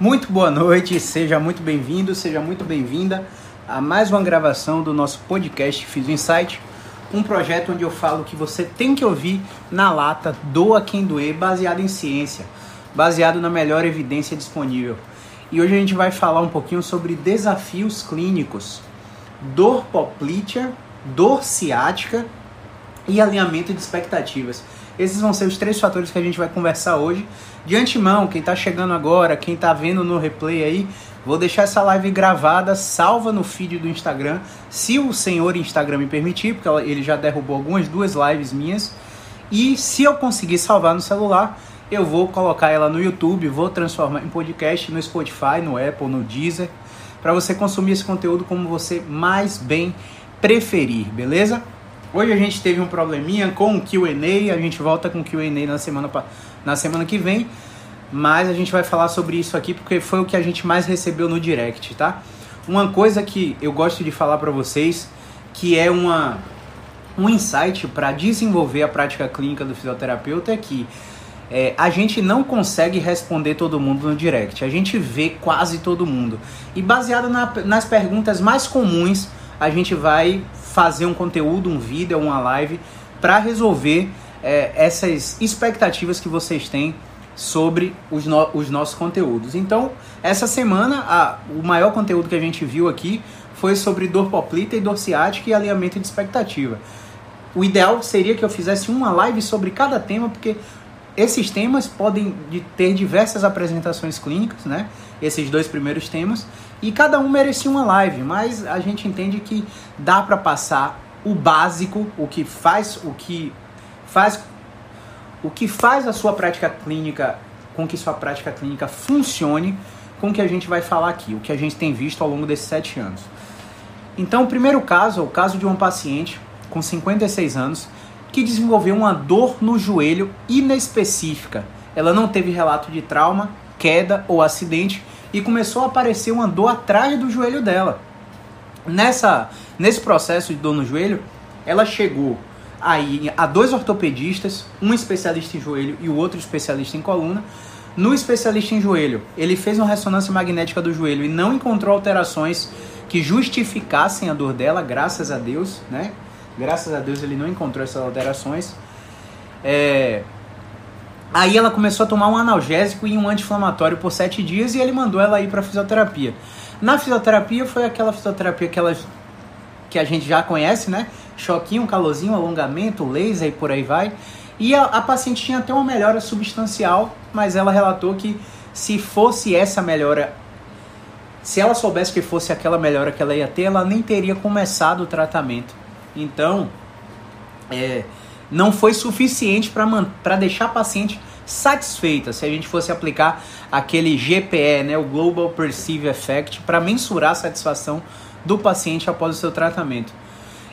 Muito boa noite, seja muito bem-vindo, seja muito bem-vinda a mais uma gravação do nosso podcast Fiz Insight, um projeto onde eu falo que você tem que ouvir na lata, doa quem doer, baseado em ciência, baseado na melhor evidência disponível. E hoje a gente vai falar um pouquinho sobre desafios clínicos, dor poplítea, dor ciática e alinhamento de expectativas. Esses vão ser os três fatores que a gente vai conversar hoje. De antemão, quem está chegando agora, quem está vendo no replay aí, vou deixar essa live gravada, salva no feed do Instagram, se o senhor Instagram me permitir, porque ele já derrubou algumas duas lives minhas. E se eu conseguir salvar no celular, eu vou colocar ela no YouTube, vou transformar em podcast no Spotify, no Apple, no Deezer, para você consumir esse conteúdo como você mais bem preferir, beleza? Hoje a gente teve um probleminha com o Q&A, a gente volta com o Q&A na semana, na semana que vem, mas a gente vai falar sobre isso aqui porque foi o que a gente mais recebeu no direct, tá? Uma coisa que eu gosto de falar para vocês, que é uma, um insight para desenvolver a prática clínica do fisioterapeuta é que é, a gente não consegue responder todo mundo no direct, a gente vê quase todo mundo. E baseado na, nas perguntas mais comuns, a gente vai fazer um conteúdo, um vídeo, uma live para resolver é, essas expectativas que vocês têm sobre os, no, os nossos conteúdos. Então, essa semana, a, o maior conteúdo que a gente viu aqui foi sobre dor poplita e dor ciática e alinhamento de expectativa. O ideal seria que eu fizesse uma live sobre cada tema, porque esses temas podem ter diversas apresentações clínicas, né? Esses dois primeiros temas, e cada um merecia uma live, mas a gente entende que dá para passar o básico, o que faz, o que faz, o que faz a sua prática clínica, com que sua prática clínica funcione, com o que a gente vai falar aqui, o que a gente tem visto ao longo desses sete anos. Então, o primeiro caso é o caso de um paciente com 56 anos que desenvolveu uma dor no joelho inespecífica. Ela não teve relato de trauma, queda ou acidente e começou a aparecer uma dor atrás do joelho dela. Nessa, nesse processo de dor no joelho, ela chegou aí a dois ortopedistas, um especialista em joelho e o outro especialista em coluna. No especialista em joelho, ele fez uma ressonância magnética do joelho e não encontrou alterações que justificassem a dor dela, graças a Deus, né? Graças a Deus ele não encontrou essas alterações. É... Aí ela começou a tomar um analgésico e um anti-inflamatório por sete dias e ele mandou ela ir para fisioterapia. Na fisioterapia foi aquela fisioterapia que, ela, que a gente já conhece, né? Choquinho, calorzinho, alongamento, laser e por aí vai. E a, a paciente tinha até uma melhora substancial, mas ela relatou que se fosse essa melhora, se ela soubesse que fosse aquela melhora que ela ia ter, ela nem teria começado o tratamento. Então, é, não foi suficiente para deixar a paciente satisfeita se a gente fosse aplicar aquele GPE, né, o Global Perceived Effect, para mensurar a satisfação do paciente após o seu tratamento.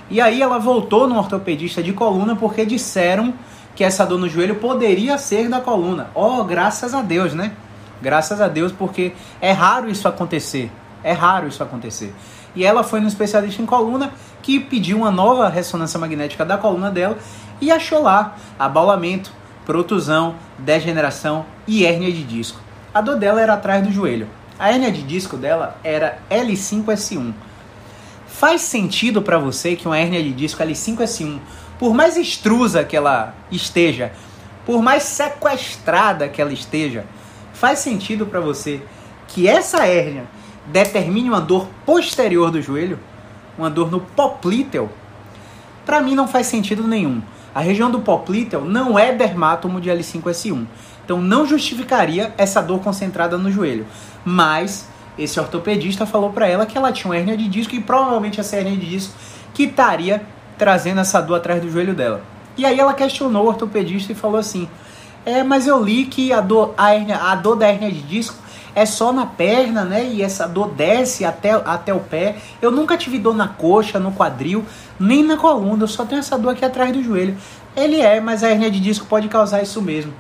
E aí ela voltou no ortopedista de coluna porque disseram que essa dor no joelho poderia ser da coluna. Oh, graças a Deus, né? Graças a Deus, porque é raro isso acontecer. É raro isso acontecer. E ela foi no especialista em coluna que pediu uma nova ressonância magnética da coluna dela e achou lá abaulamento, protusão, degeneração e hérnia de disco. A dor dela era atrás do joelho. A hérnia de disco dela era L5S1. Faz sentido para você que uma hérnia de disco L5S1, por mais extrusa que ela esteja, por mais sequestrada que ela esteja, faz sentido para você que essa hérnia determine uma dor posterior do joelho, uma dor no poplíteo, para mim não faz sentido nenhum. A região do poplíteo não é dermátomo de L5S1. Então não justificaria essa dor concentrada no joelho. Mas esse ortopedista falou para ela que ela tinha uma hernia de disco e provavelmente essa hernia de disco que estaria trazendo essa dor atrás do joelho dela. E aí ela questionou o ortopedista e falou assim: É, mas eu li que a dor, a, a dor da hernia de disco é só na perna, né? E essa dor desce até, até o pé. Eu nunca tive dor na coxa, no quadril, nem na coluna. Eu só tenho essa dor aqui atrás do joelho. Ele é, mas a hernia de disco pode causar isso mesmo.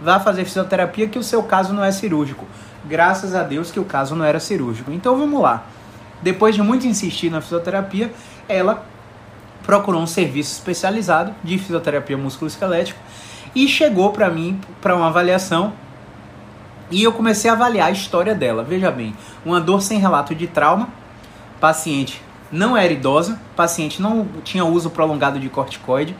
Vá fazer fisioterapia que o seu caso não é cirúrgico. Graças a Deus que o caso não era cirúrgico. Então vamos lá. Depois de muito insistir na fisioterapia, ela procurou um serviço especializado de fisioterapia musculoesquelética e chegou para mim para uma avaliação e eu comecei a avaliar a história dela. Veja bem, uma dor sem relato de trauma, paciente não era idosa, paciente não tinha uso prolongado de corticoide,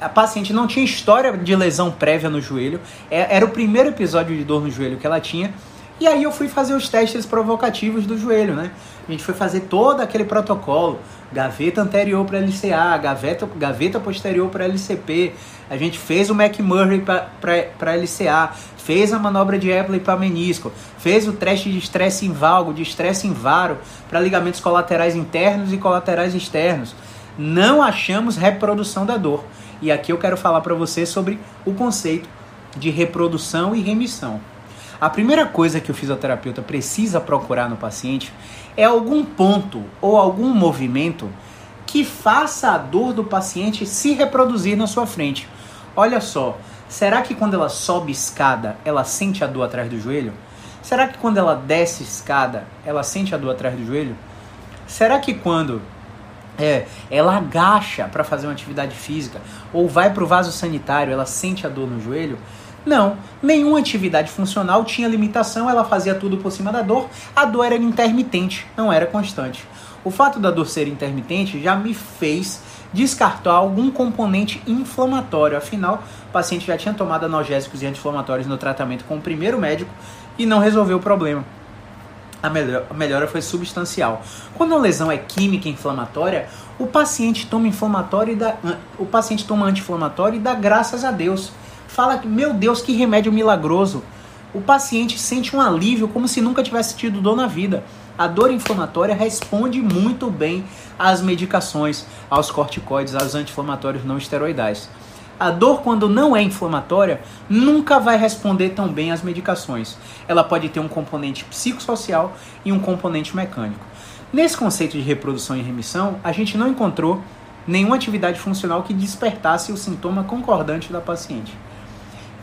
a paciente não tinha história de lesão prévia no joelho, é, era o primeiro episódio de dor no joelho que ela tinha, e aí eu fui fazer os testes provocativos do joelho, né? A gente foi fazer todo aquele protocolo, gaveta anterior para LCA, gaveta, gaveta posterior para LCP. A gente fez o McMurray para LCA, fez a manobra de Epley para menisco, fez o teste de estresse em valgo, de estresse em varo para ligamentos colaterais internos e colaterais externos. Não achamos reprodução da dor. E aqui eu quero falar para você sobre o conceito de reprodução e remissão. A primeira coisa que o fisioterapeuta precisa procurar no paciente é algum ponto ou algum movimento que faça a dor do paciente se reproduzir na sua frente. Olha só, será que quando ela sobe escada, ela sente a dor atrás do joelho? Será que quando ela desce escada, ela sente a dor atrás do joelho? Será que quando é, ela agacha para fazer uma atividade física ou vai para o vaso sanitário, ela sente a dor no joelho? Não, nenhuma atividade funcional tinha limitação, ela fazia tudo por cima da dor, a dor era intermitente, não era constante. O fato da dor ser intermitente já me fez descartar algum componente inflamatório, afinal, o paciente já tinha tomado analgésicos e anti-inflamatórios no tratamento com o primeiro médico e não resolveu o problema. A melhora, foi substancial. Quando a lesão é química inflamatória, o paciente toma inflamatório e dá, o paciente toma anti-inflamatório e dá graças a Deus fala que, meu Deus, que remédio milagroso. O paciente sente um alívio como se nunca tivesse tido dor na vida. A dor inflamatória responde muito bem às medicações, aos corticoides, aos anti-inflamatórios não esteroidais. A dor, quando não é inflamatória, nunca vai responder tão bem às medicações. Ela pode ter um componente psicossocial e um componente mecânico. Nesse conceito de reprodução e remissão, a gente não encontrou nenhuma atividade funcional que despertasse o sintoma concordante da paciente.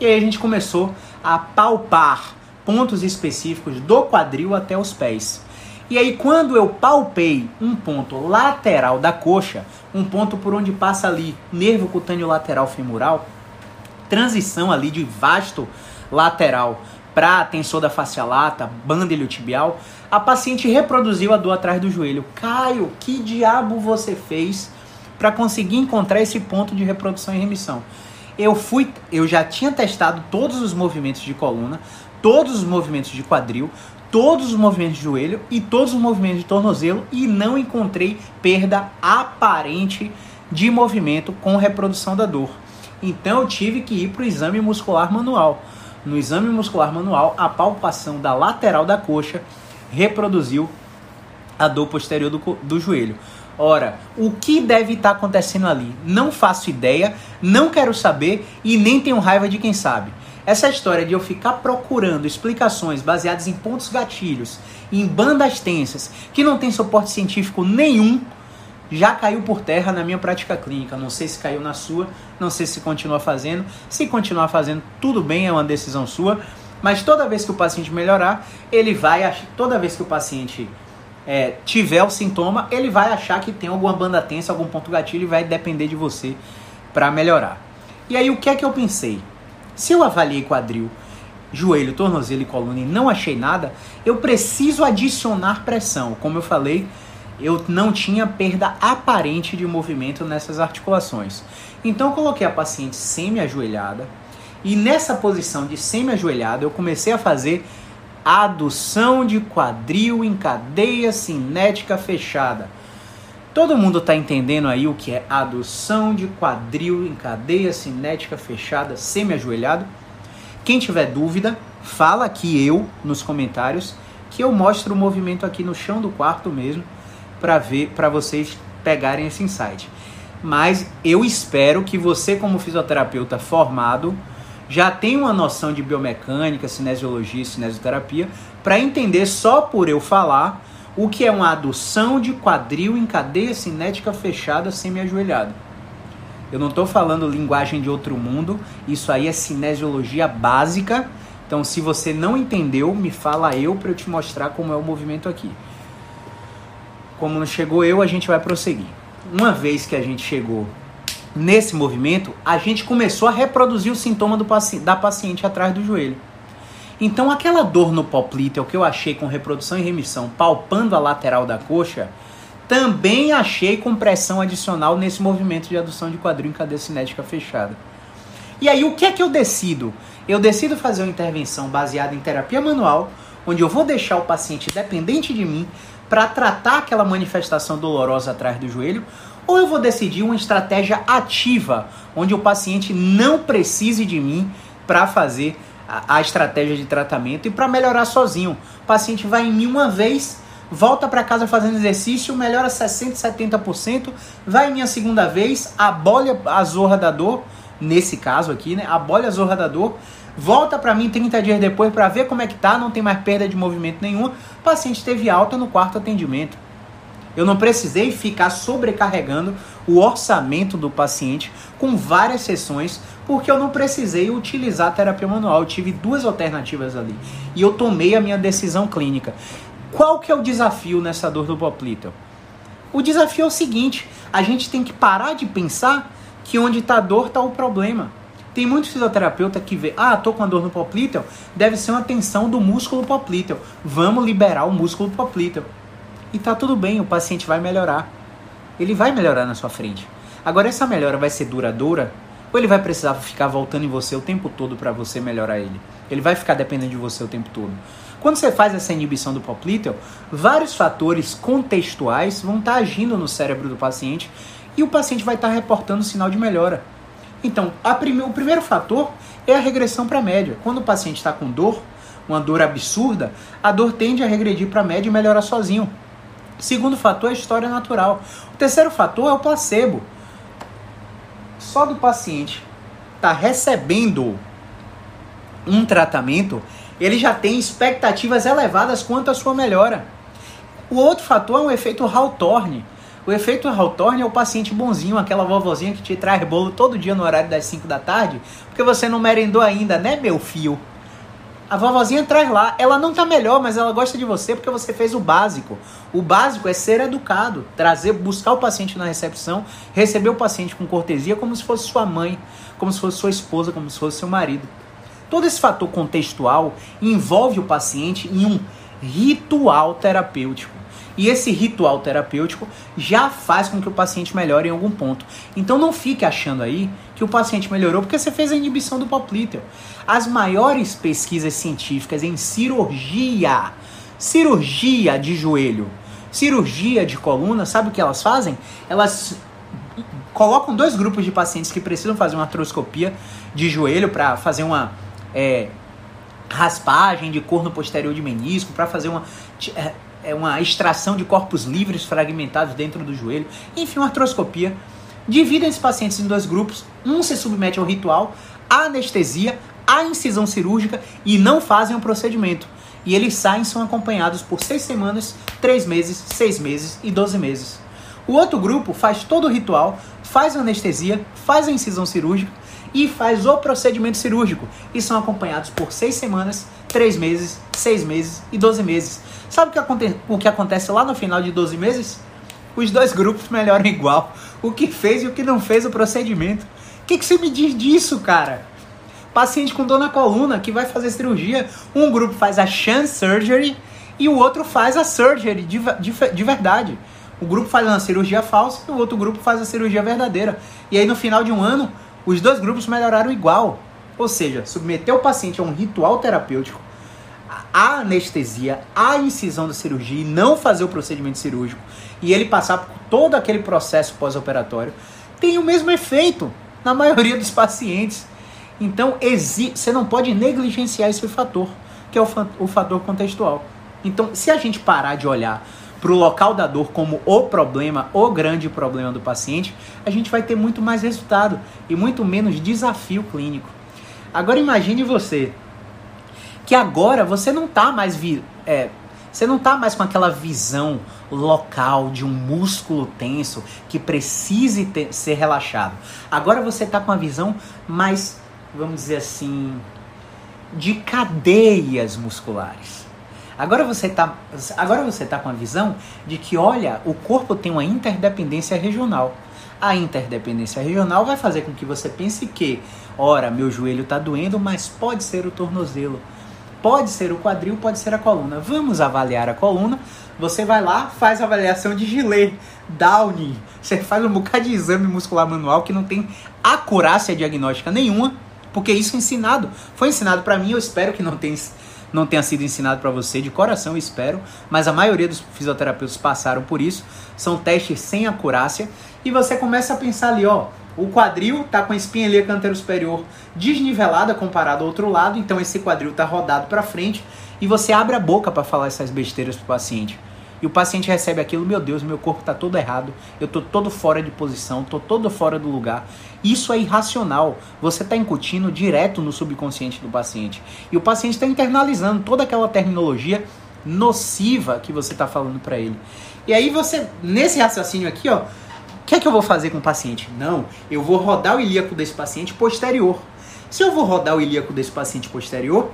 E aí a gente começou a palpar pontos específicos do quadril até os pés. E aí quando eu palpei um ponto lateral da coxa, um ponto por onde passa ali nervo cutâneo lateral femoral, transição ali de vasto lateral para tensor da face lata, banda iliotibial, a paciente reproduziu a dor atrás do joelho. Caio, que diabo você fez para conseguir encontrar esse ponto de reprodução e remissão? eu fui, eu já tinha testado todos os movimentos de coluna, todos os movimentos de quadril, todos os movimentos de joelho e todos os movimentos de tornozelo e não encontrei perda aparente de movimento com reprodução da dor. Então eu tive que ir para o exame muscular manual. No exame muscular manual, a palpação da lateral da coxa reproduziu a dor posterior do, do joelho. Ora, o que deve estar tá acontecendo ali? Não faço ideia, não quero saber e nem tenho raiva de quem sabe. Essa história de eu ficar procurando explicações baseadas em pontos gatilhos, em bandas tensas, que não tem suporte científico nenhum, já caiu por terra na minha prática clínica. Não sei se caiu na sua, não sei se continua fazendo. Se continuar fazendo, tudo bem, é uma decisão sua. Mas toda vez que o paciente melhorar, ele vai, toda vez que o paciente é, tiver o sintoma, ele vai achar que tem alguma banda tensa, algum ponto gatilho e vai depender de você para melhorar. E aí o que é que eu pensei? Se eu avaliei quadril, joelho, tornozelo e coluna e não achei nada, eu preciso adicionar pressão. Como eu falei, eu não tinha perda aparente de movimento nessas articulações. Então coloquei a paciente semi-ajoelhada e nessa posição de semi-ajoelhada eu comecei a fazer adução de quadril em cadeia cinética fechada. Todo mundo está entendendo aí o que é adução de quadril em cadeia cinética fechada, semi-ajoelhado? Quem tiver dúvida, fala aqui eu nos comentários que eu mostro o movimento aqui no chão do quarto mesmo para ver, para vocês pegarem esse insight. Mas eu espero que você como fisioterapeuta formado já tem uma noção de biomecânica, cinesiologia e cinesioterapia para entender só por eu falar o que é uma adução de quadril em cadeia cinética fechada semi-ajoelhada. Eu não estou falando linguagem de outro mundo, isso aí é cinesiologia básica. Então, se você não entendeu, me fala eu para eu te mostrar como é o movimento aqui. Como não chegou eu, a gente vai prosseguir. Uma vez que a gente chegou nesse movimento, a gente começou a reproduzir o sintoma do paci da paciente atrás do joelho. Então, aquela dor no poplíteo que eu achei com reprodução e remissão, palpando a lateral da coxa, também achei com pressão adicional nesse movimento de adução de quadril em cadeia cinética fechada. E aí, o que é que eu decido? Eu decido fazer uma intervenção baseada em terapia manual, onde eu vou deixar o paciente dependente de mim para tratar aquela manifestação dolorosa atrás do joelho, ou eu vou decidir uma estratégia ativa, onde o paciente não precise de mim para fazer a, a, estratégia de tratamento e para melhorar sozinho. O paciente vai em mim uma vez, volta para casa fazendo exercício, melhora 60%, 70%, vai em minha segunda vez, abole a zorra da dor, nesse caso aqui, né? Abole a zorra da dor, volta para mim 30 dias depois para ver como é que tá, não tem mais perda de movimento nenhum. O paciente teve alta no quarto atendimento. Eu não precisei ficar sobrecarregando o orçamento do paciente com várias sessões, porque eu não precisei utilizar a terapia manual. Eu tive duas alternativas ali e eu tomei a minha decisão clínica. Qual que é o desafio nessa dor do poplíteo? O desafio é o seguinte: a gente tem que parar de pensar que onde está a dor está o problema. Tem muitos fisioterapeutas que vê, ah, tô com a dor no poplíteo, deve ser uma tensão do músculo poplíteo. Vamos liberar o músculo poplíteo. E tá tudo bem, o paciente vai melhorar. Ele vai melhorar na sua frente. Agora, essa melhora vai ser duradoura? Ou ele vai precisar ficar voltando em você o tempo todo para você melhorar ele? Ele vai ficar dependendo de você o tempo todo. Quando você faz essa inibição do poplíteo, vários fatores contextuais vão estar tá agindo no cérebro do paciente e o paciente vai estar tá reportando sinal de melhora. Então, prime o primeiro fator é a regressão para a média. Quando o paciente está com dor, uma dor absurda, a dor tende a regredir para a média e melhorar sozinho. Segundo fator é a história natural. O terceiro fator é o placebo. Só do paciente estar tá recebendo um tratamento, ele já tem expectativas elevadas quanto à sua melhora. O outro fator é o efeito Hawthorne. O efeito Hawthorne é o paciente bonzinho, aquela vovozinha que te traz bolo todo dia no horário das 5 da tarde, porque você não merendou ainda, né, meu fio? A vovozinha traz lá. Ela não tá melhor, mas ela gosta de você porque você fez o básico. O básico é ser educado, trazer, buscar o paciente na recepção, receber o paciente com cortesia como se fosse sua mãe, como se fosse sua esposa, como se fosse seu marido. Todo esse fator contextual envolve o paciente em um ritual terapêutico. E esse ritual terapêutico já faz com que o paciente melhore em algum ponto. Então não fique achando aí que o paciente melhorou porque você fez a inibição do poplíteo. As maiores pesquisas científicas em cirurgia, cirurgia de joelho, cirurgia de coluna, sabe o que elas fazem? Elas colocam dois grupos de pacientes que precisam fazer uma artroscopia de joelho para fazer uma é, raspagem de corno posterior de menisco, para fazer uma é, é uma extração de corpos livres fragmentados dentro do joelho, enfim, uma artroscopia. Dividem esses pacientes em dois grupos. Um se submete ao ritual, à anestesia, à incisão cirúrgica e não fazem o procedimento. E eles saem são acompanhados por seis semanas, três meses, seis meses e doze meses. O outro grupo faz todo o ritual, faz a anestesia, faz a incisão cirúrgica e faz o procedimento cirúrgico. E são acompanhados por seis semanas, três meses, seis meses e doze meses. Sabe o que, o que acontece lá no final de 12 meses? Os dois grupos melhoram igual. O que fez e o que não fez o procedimento. O que, que você me diz disso, cara? Paciente com dor na coluna que vai fazer cirurgia, um grupo faz a chance surgery e o outro faz a surgery de, de, de verdade. O grupo faz uma cirurgia falsa e o outro grupo faz a cirurgia verdadeira. E aí no final de um ano, os dois grupos melhoraram igual. Ou seja, submeter o paciente a um ritual terapêutico a anestesia, a incisão da cirurgia e não fazer o procedimento cirúrgico e ele passar por todo aquele processo pós-operatório, tem o mesmo efeito na maioria dos pacientes. Então, você não pode negligenciar esse fator, que é o, o fator contextual. Então, se a gente parar de olhar para o local da dor como o problema, o grande problema do paciente, a gente vai ter muito mais resultado e muito menos desafio clínico. Agora imagine você que agora você não tá mais vi, é, você não tá mais com aquela visão local de um músculo tenso que precise ter, ser relaxado. Agora você tá com a visão mais, vamos dizer assim, de cadeias musculares. Agora você tá, agora você tá com a visão de que, olha, o corpo tem uma interdependência regional. A interdependência regional vai fazer com que você pense que, ora, meu joelho está doendo, mas pode ser o tornozelo Pode ser o quadril, pode ser a coluna. Vamos avaliar a coluna. Você vai lá, faz a avaliação de gilet, Downing. Você faz um bocado de exame muscular manual que não tem acurácia diagnóstica nenhuma, porque isso é ensinado. Foi ensinado para mim, eu espero que não tenha, não tenha sido ensinado para você, de coração espero, mas a maioria dos fisioterapeutas passaram por isso. São testes sem acurácia e você começa a pensar ali, ó, o quadril está com a espinha ilíaca antero superior desnivelada comparado ao outro lado, então esse quadril está rodado para frente e você abre a boca para falar essas besteiras para o paciente. E o paciente recebe aquilo, meu Deus, meu corpo está todo errado, eu estou todo fora de posição, estou todo fora do lugar. Isso é irracional. Você está incutindo direto no subconsciente do paciente. E o paciente está internalizando toda aquela terminologia nociva que você está falando para ele. E aí você, nesse raciocínio aqui, ó, que é que eu vou fazer com o paciente? Não, eu vou rodar o ilíaco desse paciente posterior. Se eu vou rodar o ilíaco desse paciente posterior,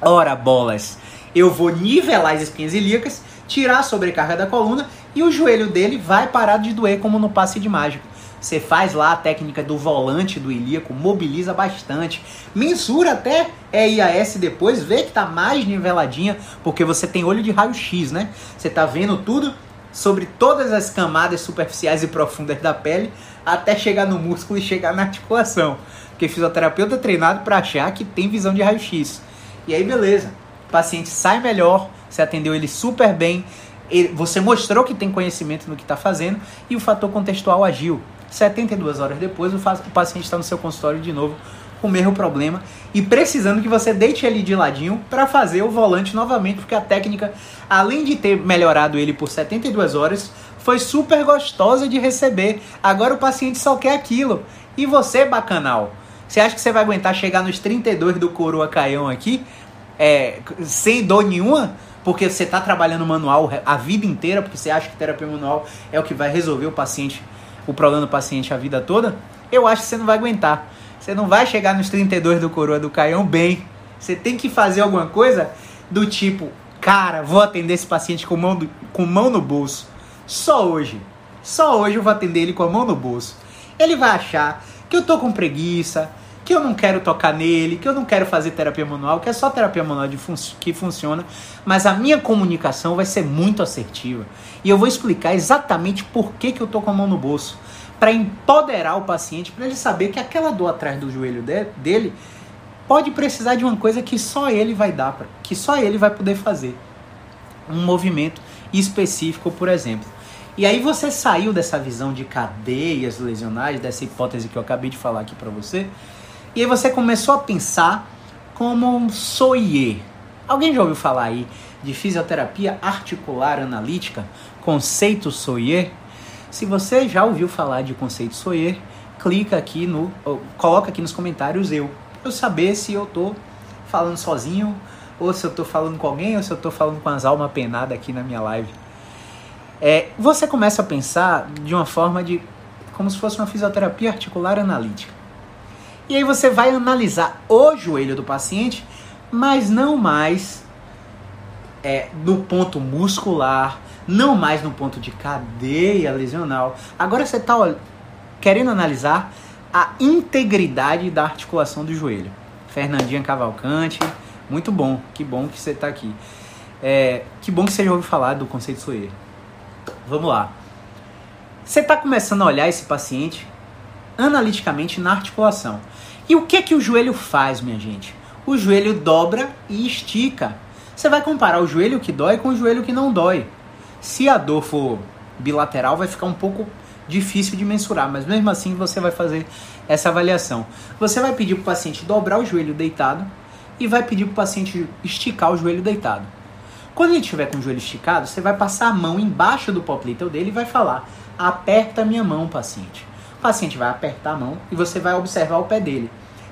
ora bolas, eu vou nivelar as espinhas ilíacas, tirar a sobrecarga da coluna e o joelho dele vai parar de doer como no passe de mágico. Você faz lá a técnica do volante do ilíaco, mobiliza bastante, mensura até EIAS depois, vê que tá mais niveladinha, porque você tem olho de raio-x, né? Você tá vendo tudo sobre todas as camadas superficiais e profundas da pele até chegar no músculo e chegar na articulação. Porque fisioterapeuta é treinado para achar que tem visão de raio-x. E aí, beleza. O paciente sai melhor, você atendeu ele super bem, você mostrou que tem conhecimento no que está fazendo e o fator contextual agiu. 72 horas depois, o paciente está no seu consultório de novo o mesmo problema e precisando que você deite ele de ladinho para fazer o volante novamente, porque a técnica, além de ter melhorado ele por 72 horas, foi super gostosa de receber. Agora o paciente só quer aquilo. E você, bacanal, você acha que você vai aguentar chegar nos 32 do coroa caião aqui, é, sem dor nenhuma? Porque você está trabalhando manual a vida inteira, porque você acha que terapia manual é o que vai resolver o paciente, o problema do paciente a vida toda? Eu acho que você não vai aguentar. Você não vai chegar nos 32 do Coroa do Caião bem. Você tem que fazer alguma coisa do tipo, cara, vou atender esse paciente com mão, do, com mão no bolso. Só hoje. Só hoje eu vou atender ele com a mão no bolso. Ele vai achar que eu tô com preguiça, que eu não quero tocar nele, que eu não quero fazer terapia manual, que é só terapia manual fun que funciona, mas a minha comunicação vai ser muito assertiva. E eu vou explicar exatamente por que, que eu tô com a mão no bolso para empoderar o paciente, para ele saber que aquela dor atrás do joelho de, dele pode precisar de uma coisa que só ele vai dar, pra, que só ele vai poder fazer. Um movimento específico, por exemplo. E aí você saiu dessa visão de cadeias lesionais, dessa hipótese que eu acabei de falar aqui para você, e aí você começou a pensar como um soier. Alguém já ouviu falar aí de fisioterapia articular analítica, conceito soier? Se você já ouviu falar de conceito Soyer, clica aqui no, coloca aqui nos comentários eu, eu saber se eu tô falando sozinho ou se eu tô falando com alguém ou se eu tô falando com as almas penadas aqui na minha live. É, você começa a pensar de uma forma de como se fosse uma fisioterapia articular analítica. E aí você vai analisar o joelho do paciente, mas não mais é, do ponto muscular, não mais no ponto de cadeia lesional. Agora você está querendo analisar a integridade da articulação do joelho. Fernandinha Cavalcante, muito bom, que bom que você está aqui. É, que bom que você já ouviu falar do conceito Soyer. Vamos lá. Você está começando a olhar esse paciente analiticamente na articulação. E o que que o joelho faz, minha gente? O joelho dobra e estica. Você vai comparar o joelho que dói com o joelho que não dói. Se a dor for bilateral, vai ficar um pouco difícil de mensurar, mas mesmo assim você vai fazer essa avaliação. Você vai pedir para o paciente dobrar o joelho deitado e vai pedir para o paciente esticar o joelho deitado. Quando ele estiver com o joelho esticado, você vai passar a mão embaixo do popliteu dele e vai falar: aperta minha mão, paciente. O paciente vai apertar a mão e você vai observar o pé dele.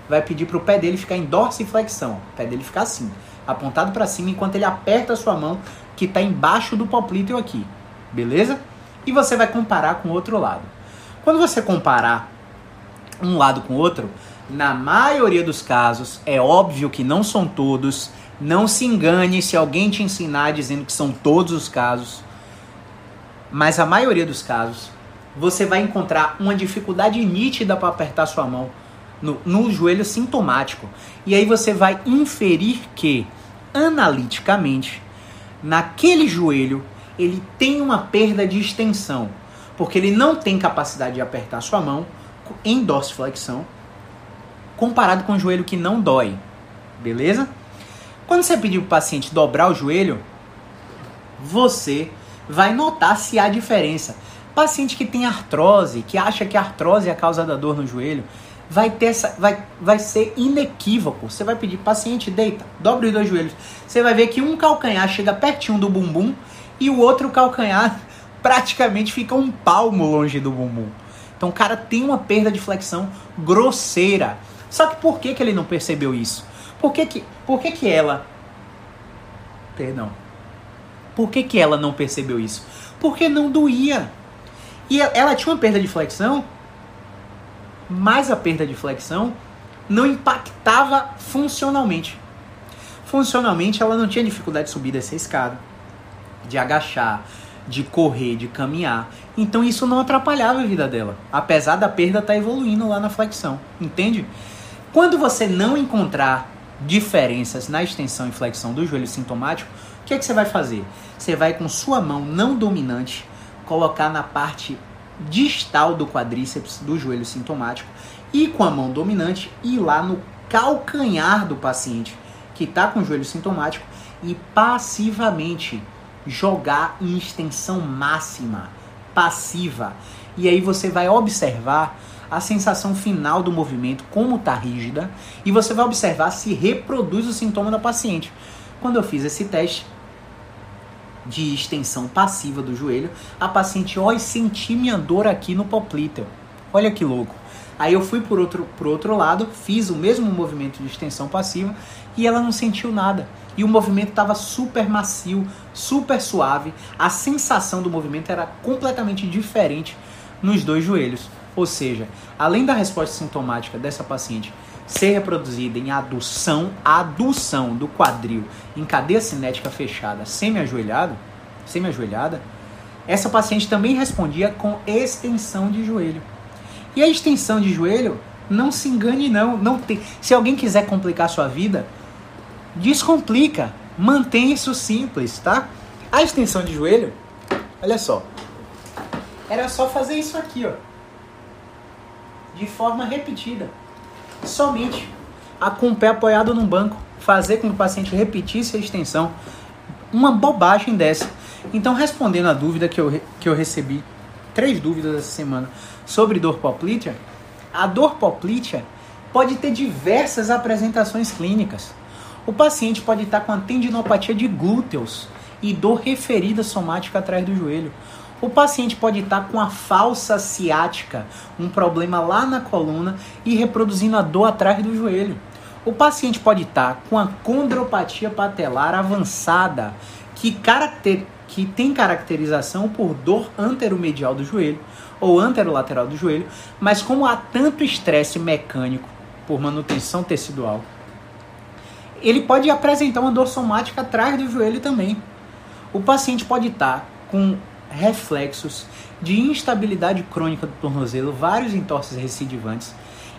vai pedir para o pé dele ficar em dorsiflexão, o pé dele ficar assim, apontado para cima enquanto ele aperta a sua mão que está embaixo do poplíteo aqui, beleza? E você vai comparar com o outro lado. Quando você comparar um lado com o outro, na maioria dos casos, é óbvio que não são todos, não se engane se alguém te ensinar dizendo que são todos os casos, mas a maioria dos casos, você vai encontrar uma dificuldade nítida para apertar sua mão no, no joelho sintomático. E aí você vai inferir que, analiticamente, naquele joelho ele tem uma perda de extensão, porque ele não tem capacidade de apertar sua mão em dorsiflexão, comparado com o joelho que não dói. Beleza? Quando você pedir para o paciente dobrar o joelho, você vai notar se há diferença. Paciente que tem artrose, que acha que a artrose é a causa da dor no joelho, vai ter essa, vai, vai ser inequívoco. Você vai pedir, paciente, deita, dobre os dois joelhos. Você vai ver que um calcanhar chega pertinho do bumbum e o outro calcanhar praticamente fica um palmo longe do bumbum. Então o cara tem uma perda de flexão grosseira. Só que por que, que ele não percebeu isso? Por que, que, por que, que ela. Perdão. Por que, que ela não percebeu isso? Porque não doía. E ela tinha uma perda de flexão, mas a perda de flexão não impactava funcionalmente. Funcionalmente, ela não tinha dificuldade de subir dessa escada, de agachar, de correr, de caminhar. Então isso não atrapalhava a vida dela, apesar da perda estar tá evoluindo lá na flexão, entende? Quando você não encontrar diferenças na extensão e flexão do joelho sintomático, o que, é que você vai fazer? você vai com sua mão não dominante colocar na parte distal do quadríceps do joelho sintomático e com a mão dominante ir lá no calcanhar do paciente que está com o joelho sintomático e passivamente jogar em extensão máxima, passiva. E aí você vai observar a sensação final do movimento, como está rígida, e você vai observar se reproduz o sintoma da paciente. Quando eu fiz esse teste, de extensão passiva do joelho, a paciente, olha, senti minha dor aqui no poplíteo. Olha que louco. Aí eu fui por outro, por outro lado, fiz o mesmo movimento de extensão passiva e ela não sentiu nada. E o movimento estava super macio, super suave. A sensação do movimento era completamente diferente nos dois joelhos. Ou seja, além da resposta sintomática dessa paciente ser reproduzida em adução, adução do quadril em cadeia cinética fechada, semi-ajoelhada, semi-ajoelhada, essa paciente também respondia com extensão de joelho. E a extensão de joelho, não se engane não, não tem. Se alguém quiser complicar sua vida, descomplica, mantenha isso simples, tá? A extensão de joelho, olha só, era só fazer isso aqui, ó, de forma repetida somente a, com o pé apoiado num banco, fazer com que o paciente repetisse a extensão. Uma bobagem dessa. Então, respondendo a dúvida que eu, que eu recebi, três dúvidas essa semana, sobre dor poplítea, a dor poplítea pode ter diversas apresentações clínicas. O paciente pode estar com a tendinopatia de glúteos e dor referida somática atrás do joelho. O paciente pode estar com a falsa ciática, um problema lá na coluna e reproduzindo a dor atrás do joelho. O paciente pode estar com a condropatia patelar avançada, que, caracter, que tem caracterização por dor anteromedial do joelho ou anterolateral do joelho, mas como há tanto estresse mecânico por manutenção tecidual, ele pode apresentar uma dor somática atrás do joelho também. O paciente pode estar com reflexos de instabilidade crônica do tornozelo, vários entorses recidivantes,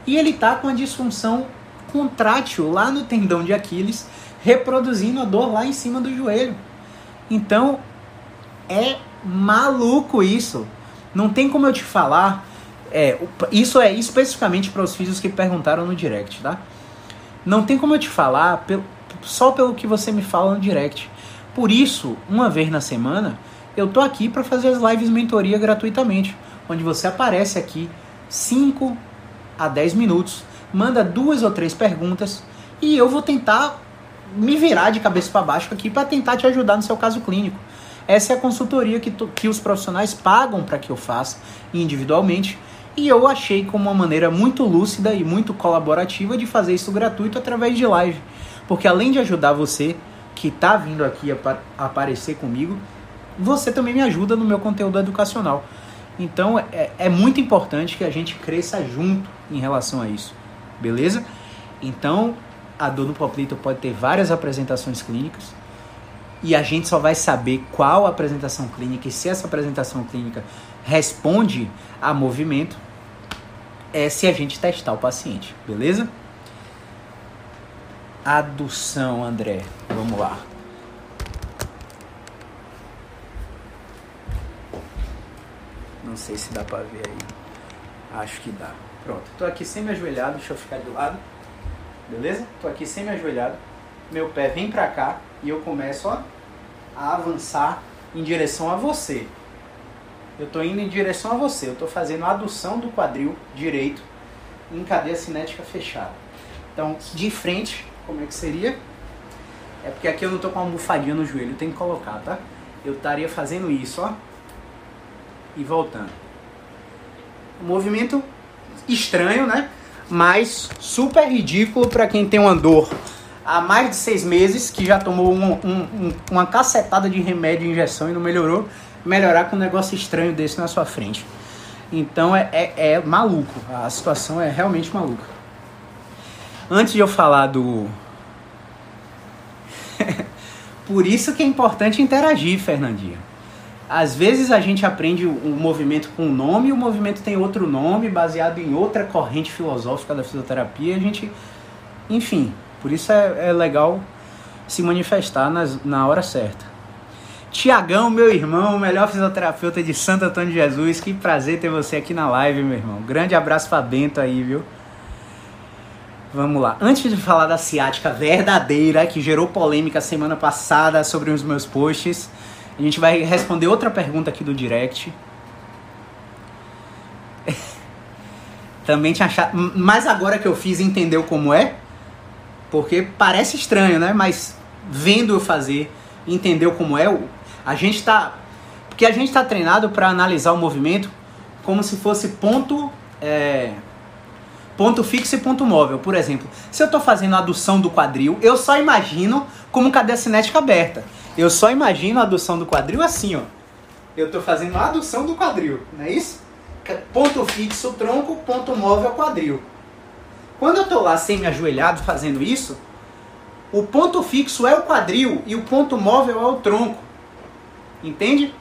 e ele está com a disfunção contrátil lá no tendão de Aquiles, reproduzindo a dor lá em cima do joelho. Então, é maluco isso. Não tem como eu te falar. É, isso é especificamente para os filhos que perguntaram no direct, tá? Não tem como eu te falar só pelo que você me fala no direct. Por isso, uma vez na semana, eu tô aqui para fazer as lives mentoria gratuitamente, onde você aparece aqui 5 a 10 minutos, manda duas ou três perguntas e eu vou tentar me virar de cabeça para baixo aqui para tentar te ajudar no seu caso clínico. Essa é a consultoria que, tu, que os profissionais pagam para que eu faça individualmente E eu achei como uma maneira muito lúcida e muito colaborativa de fazer isso gratuito através de live. Porque além de ajudar você que está vindo aqui a aparecer comigo, você também me ajuda no meu conteúdo educacional. Então é, é muito importante que a gente cresça junto em relação a isso, beleza? Então a dor no poplito pode ter várias apresentações clínicas e a gente só vai saber qual apresentação clínica e se essa apresentação clínica responde a movimento é se a gente testar o paciente, beleza? Adução, André. Vamos lá. Não sei se dá pra ver aí. Acho que dá. Pronto. Tô aqui semi-ajoelhado. Deixa eu ficar do lado. Beleza? Tô aqui semi-ajoelhado. Meu pé vem pra cá e eu começo ó, a avançar em direção a você. Eu tô indo em direção a você. Eu tô fazendo a adução do quadril direito em cadeia cinética fechada. Então, de frente, como é que seria? É porque aqui eu não tô com uma almofadinha no joelho, tem que colocar, tá? Eu estaria fazendo isso, ó e voltando. Um movimento estranho, né? Mas super ridículo para quem tem uma dor há mais de seis meses, que já tomou um, um, uma cacetada de remédio e injeção e não melhorou, melhorar com um negócio estranho desse na sua frente. Então é, é, é maluco, a situação é realmente maluca. Antes de eu falar do. Por isso que é importante interagir, Fernandinha às vezes a gente aprende o movimento com um nome e o movimento tem outro nome baseado em outra corrente filosófica da fisioterapia. A gente, enfim, por isso é, é legal se manifestar nas, na hora certa. Tiagão, meu irmão, melhor fisioterapeuta de Santo Antônio de Jesus, que prazer ter você aqui na live, meu irmão. Grande abraço para Bento aí, viu? Vamos lá. Antes de falar da ciática verdadeira, que gerou polêmica semana passada sobre os meus posts, a gente vai responder outra pergunta aqui do direct. Também tinha achado. Mas agora que eu fiz, entendeu como é? Porque parece estranho, né? Mas vendo eu fazer, entendeu como é? A gente tá. Porque a gente tá treinado para analisar o movimento como se fosse ponto. É, ponto fixo e ponto móvel. Por exemplo, se eu estou fazendo a adução do quadril, eu só imagino como cadeia cinética aberta. Eu só imagino a adução do quadril assim, ó. Eu estou fazendo a adução do quadril, não é isso? Ponto fixo, tronco, ponto móvel, quadril. Quando eu estou lá semi-ajoelhado fazendo isso, o ponto fixo é o quadril e o ponto móvel é o tronco. Entende?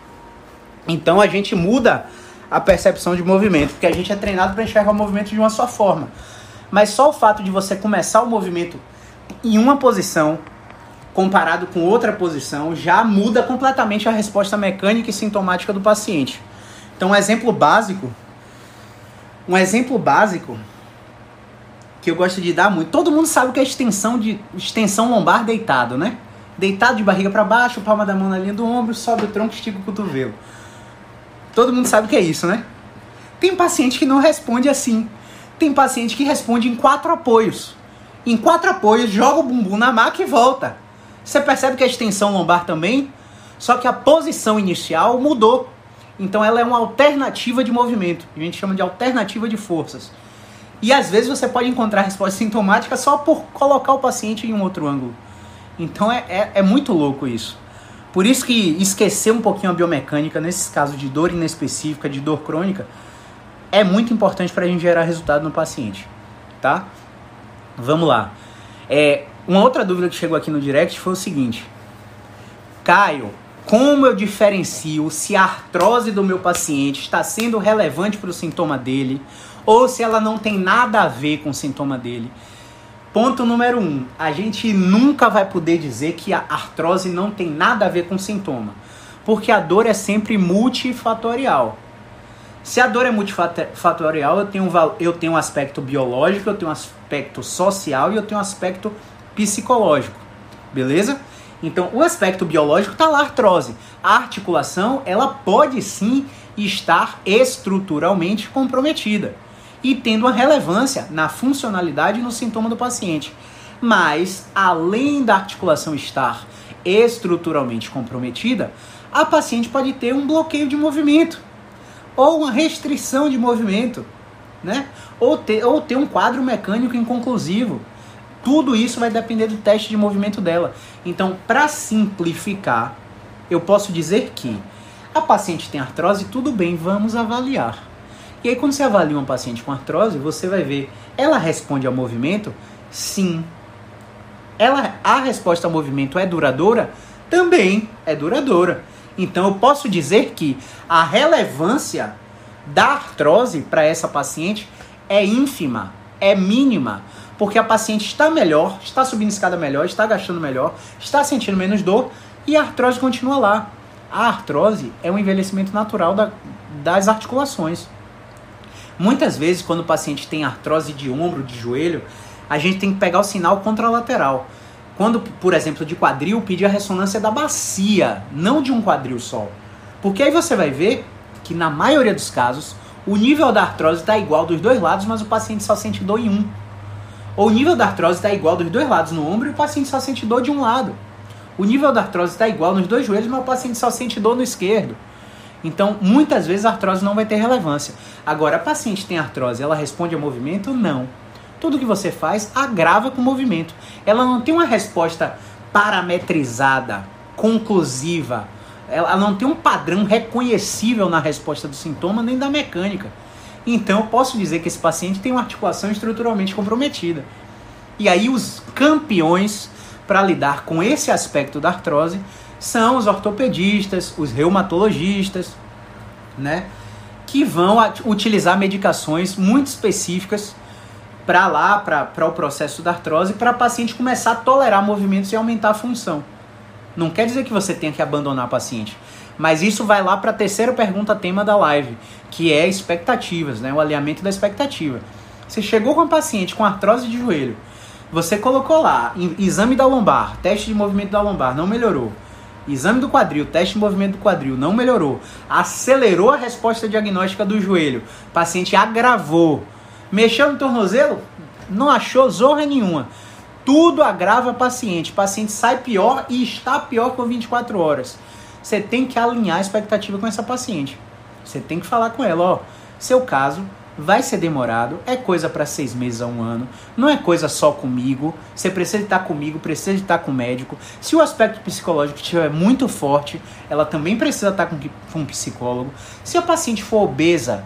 Então a gente muda a percepção de movimento, porque a gente é treinado para enxergar o movimento de uma só forma. Mas só o fato de você começar o movimento em uma posição, comparado com outra posição, já muda completamente a resposta mecânica e sintomática do paciente. Então, um exemplo básico, um exemplo básico que eu gosto de dar muito. Todo mundo sabe o que é extensão de extensão lombar deitado, né? Deitado de barriga para baixo, palma da mão na linha do ombro, sobe o tronco, estica o cotovelo. Todo mundo sabe o que é isso, né? Tem paciente que não responde assim. Tem paciente que responde em quatro apoios. Em quatro apoios, joga o bumbum na maca e volta. Você percebe que a extensão lombar também, só que a posição inicial mudou. Então ela é uma alternativa de movimento. A gente chama de alternativa de forças. E às vezes você pode encontrar resposta sintomática só por colocar o paciente em um outro ângulo. Então é, é, é muito louco isso. Por isso que esquecer um pouquinho a biomecânica nesses casos de dor inespecífica, de dor crônica, é muito importante para a gente gerar resultado no paciente, tá? Vamos lá. É, uma outra dúvida que chegou aqui no direct foi o seguinte: Caio, como eu diferencio se a artrose do meu paciente está sendo relevante para o sintoma dele ou se ela não tem nada a ver com o sintoma dele? Ponto número um: a gente nunca vai poder dizer que a artrose não tem nada a ver com o sintoma, porque a dor é sempre multifatorial. Se a dor é multifatorial, eu tenho, eu tenho um aspecto biológico, eu tenho um aspecto social e eu tenho um aspecto psicológico, beleza? Então, o aspecto biológico está lá, artrose. A articulação, ela pode sim estar estruturalmente comprometida e tendo uma relevância na funcionalidade e no sintoma do paciente. Mas, além da articulação estar estruturalmente comprometida, a paciente pode ter um bloqueio de movimento ou uma restrição de movimento. né? Ou ter, ou ter um quadro mecânico inconclusivo. Tudo isso vai depender do teste de movimento dela. Então, para simplificar, eu posso dizer que a paciente tem artrose, tudo bem, vamos avaliar. E aí, quando você avalia um paciente com artrose, você vai ver, ela responde ao movimento? Sim. Ela, a resposta ao movimento é duradoura? Também é duradoura. Então, eu posso dizer que a relevância da artrose para essa paciente é ínfima, é mínima, porque a paciente está melhor, está subindo escada melhor, está agachando melhor, está sentindo menos dor e a artrose continua lá. A artrose é um envelhecimento natural da, das articulações. Muitas vezes, quando o paciente tem artrose de ombro, de joelho, a gente tem que pegar o sinal contralateral. Quando, por exemplo, de quadril, pedir a ressonância da bacia, não de um quadril só. Porque aí você vai ver que na maioria dos casos o nível da artrose está igual dos dois lados, mas o paciente só sente dor em um. Ou o nível da artrose está igual dos dois lados no ombro e o paciente só sente dor de um lado. O nível da artrose está igual nos dois joelhos, mas o paciente só sente dor no esquerdo. Então, muitas vezes a artrose não vai ter relevância. Agora, a paciente tem artrose, ela responde ao movimento? Não. Tudo que você faz agrava com o movimento. Ela não tem uma resposta parametrizada, conclusiva, ela não tem um padrão reconhecível na resposta do sintoma nem da mecânica. Então eu posso dizer que esse paciente tem uma articulação estruturalmente comprometida. E aí os campeões para lidar com esse aspecto da artrose são os ortopedistas, os reumatologistas, né, que vão utilizar medicações muito específicas para lá, para o processo da artrose, para a paciente começar a tolerar movimentos e aumentar a função. Não quer dizer que você tenha que abandonar o paciente. Mas isso vai lá para a terceira pergunta tema da live, que é expectativas, né? o alinhamento da expectativa. Você chegou com um paciente com artrose de joelho, você colocou lá exame da lombar, teste de movimento da lombar, não melhorou. Exame do quadril, teste de movimento do quadril, não melhorou. Acelerou a resposta diagnóstica do joelho, paciente agravou. Mexeu no tornozelo, não achou zorra nenhuma tudo agrava o paciente. O paciente sai pior e está pior com 24 horas. Você tem que alinhar a expectativa com essa paciente. Você tem que falar com ela, ó, seu caso vai ser demorado, é coisa para seis meses a um ano, não é coisa só comigo. Você precisa estar comigo, precisa estar com o médico. Se o aspecto psicológico estiver muito forte, ela também precisa estar com, um psicólogo. Se a paciente for obesa,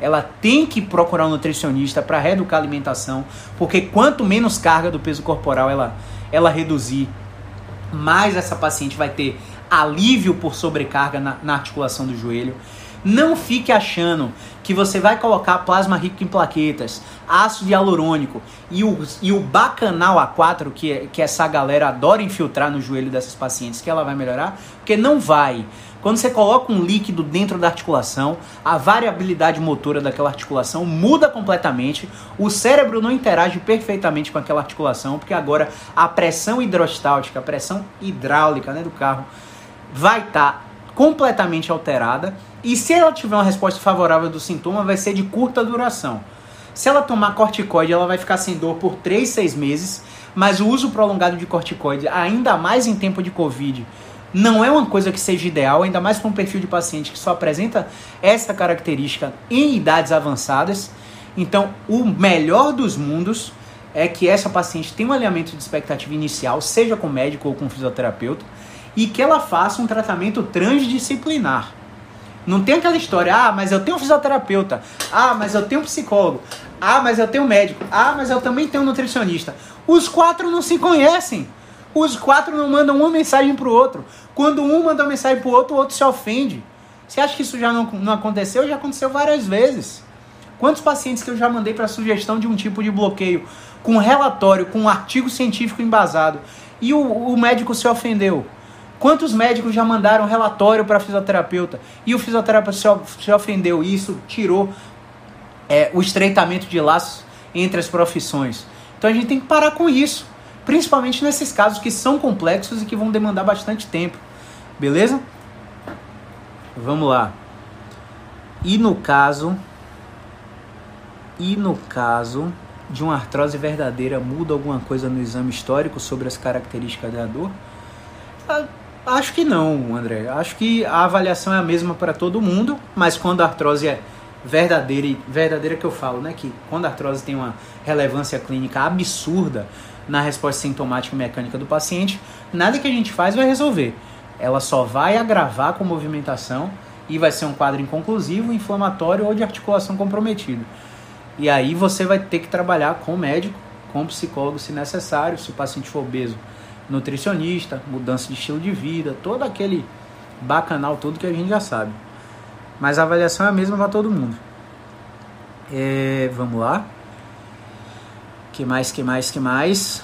ela tem que procurar um nutricionista para reeducar a alimentação, porque quanto menos carga do peso corporal ela, ela reduzir, mais essa paciente vai ter alívio por sobrecarga na, na articulação do joelho. Não fique achando que você vai colocar plasma rico em plaquetas, ácido hialurônico e o, e o bacanal A4, que, que essa galera adora infiltrar no joelho dessas pacientes, que ela vai melhorar, porque não vai. Quando você coloca um líquido dentro da articulação, a variabilidade motora daquela articulação muda completamente, o cérebro não interage perfeitamente com aquela articulação, porque agora a pressão hidrostáltica, a pressão hidráulica né, do carro, vai estar tá completamente alterada. E se ela tiver uma resposta favorável do sintoma, vai ser de curta duração. Se ela tomar corticoide, ela vai ficar sem dor por 3, 6 meses, mas o uso prolongado de corticoide, ainda mais em tempo de Covid, não é uma coisa que seja ideal, ainda mais para um perfil de paciente que só apresenta essa característica em idades avançadas. Então, o melhor dos mundos é que essa paciente tenha um alinhamento de expectativa inicial, seja com médico ou com fisioterapeuta, e que ela faça um tratamento transdisciplinar. Não tem aquela história, ah, mas eu tenho um fisioterapeuta, ah, mas eu tenho um psicólogo, ah, mas eu tenho um médico, ah, mas eu também tenho um nutricionista. Os quatro não se conhecem. Os quatro não mandam uma mensagem pro outro. Quando um manda uma mensagem pro outro, o outro se ofende. Você acha que isso já não, não aconteceu? Já aconteceu várias vezes. Quantos pacientes que eu já mandei para sugestão de um tipo de bloqueio com relatório, com um artigo científico embasado e o, o médico se ofendeu? Quantos médicos já mandaram relatório para fisioterapeuta e o fisioterapeuta se, ofendeu isso tirou é, o estreitamento de laços entre as profissões? Então a gente tem que parar com isso. Principalmente nesses casos que são complexos e que vão demandar bastante tempo. Beleza? Vamos lá. E no caso. E no caso de uma artrose verdadeira, muda alguma coisa no exame histórico sobre as características da dor? Acho que não, André. Acho que a avaliação é a mesma para todo mundo, mas quando a artrose é, verdadeira, verdadeira que eu falo, né? Que quando a artrose tem uma relevância clínica absurda na resposta sintomática e mecânica do paciente, nada que a gente faz vai resolver. Ela só vai agravar com movimentação e vai ser um quadro inconclusivo, inflamatório ou de articulação comprometida. E aí você vai ter que trabalhar com o médico, com o psicólogo se necessário, se o paciente for obeso, nutricionista, mudança de estilo de vida, todo aquele bacanal todo que a gente já sabe. Mas a avaliação é a mesma para todo mundo. É, vamos lá. Que mais, que mais, que mais?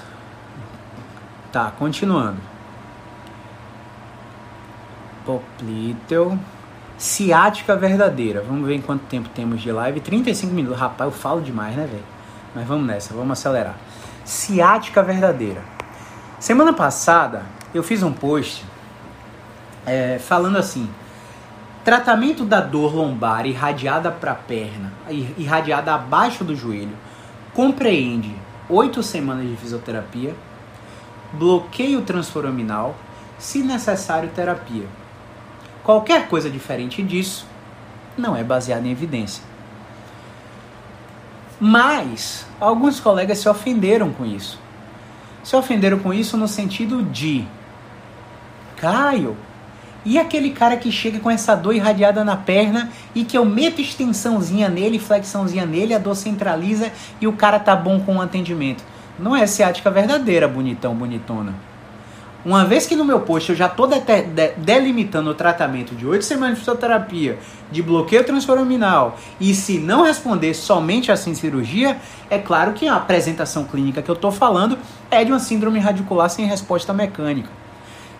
Tá, continuando. Popliteu. Ciática verdadeira. Vamos ver quanto tempo temos de live. 35 minutos. Rapaz, eu falo demais, né, velho? Mas vamos nessa, vamos acelerar. Ciática verdadeira. Semana passada eu fiz um post é, falando assim: tratamento da dor lombar irradiada para a perna, irradiada abaixo do joelho, compreende oito semanas de fisioterapia, bloqueio transforaminal, se necessário terapia. Qualquer coisa diferente disso não é baseado em evidência. Mas alguns colegas se ofenderam com isso. Se ofenderam com isso no sentido de Caio, e aquele cara que chega com essa dor irradiada na perna e que eu meto extensãozinha nele, flexãozinha nele, a dor centraliza e o cara tá bom com o atendimento. Não é ciática verdadeira, bonitão, bonitona. Uma vez que no meu post eu já estou de de delimitando o tratamento de 8 semanas de fisioterapia, de bloqueio transforaminal, e se não responder somente assim cirurgia, é claro que a apresentação clínica que eu estou falando é de uma síndrome radicular sem resposta mecânica.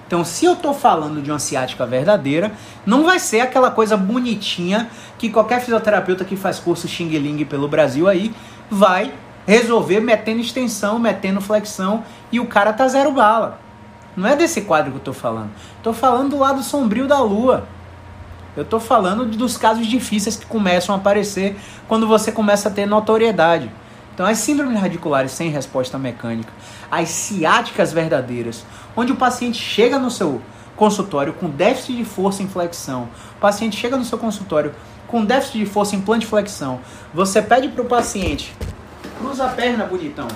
Então, se eu estou falando de uma ciática verdadeira, não vai ser aquela coisa bonitinha que qualquer fisioterapeuta que faz curso Xing Ling pelo Brasil aí vai resolver metendo extensão, metendo flexão e o cara tá zero bala. Não é desse quadro que eu estou falando. Estou falando do lado sombrio da lua. Eu estou falando dos casos difíceis que começam a aparecer quando você começa a ter notoriedade. Então, as síndromes radiculares sem resposta mecânica, as ciáticas verdadeiras, onde o paciente chega no seu consultório com déficit de força em flexão, o paciente chega no seu consultório com déficit de força em flexão, você pede para o paciente, cruza a perna, bonitão,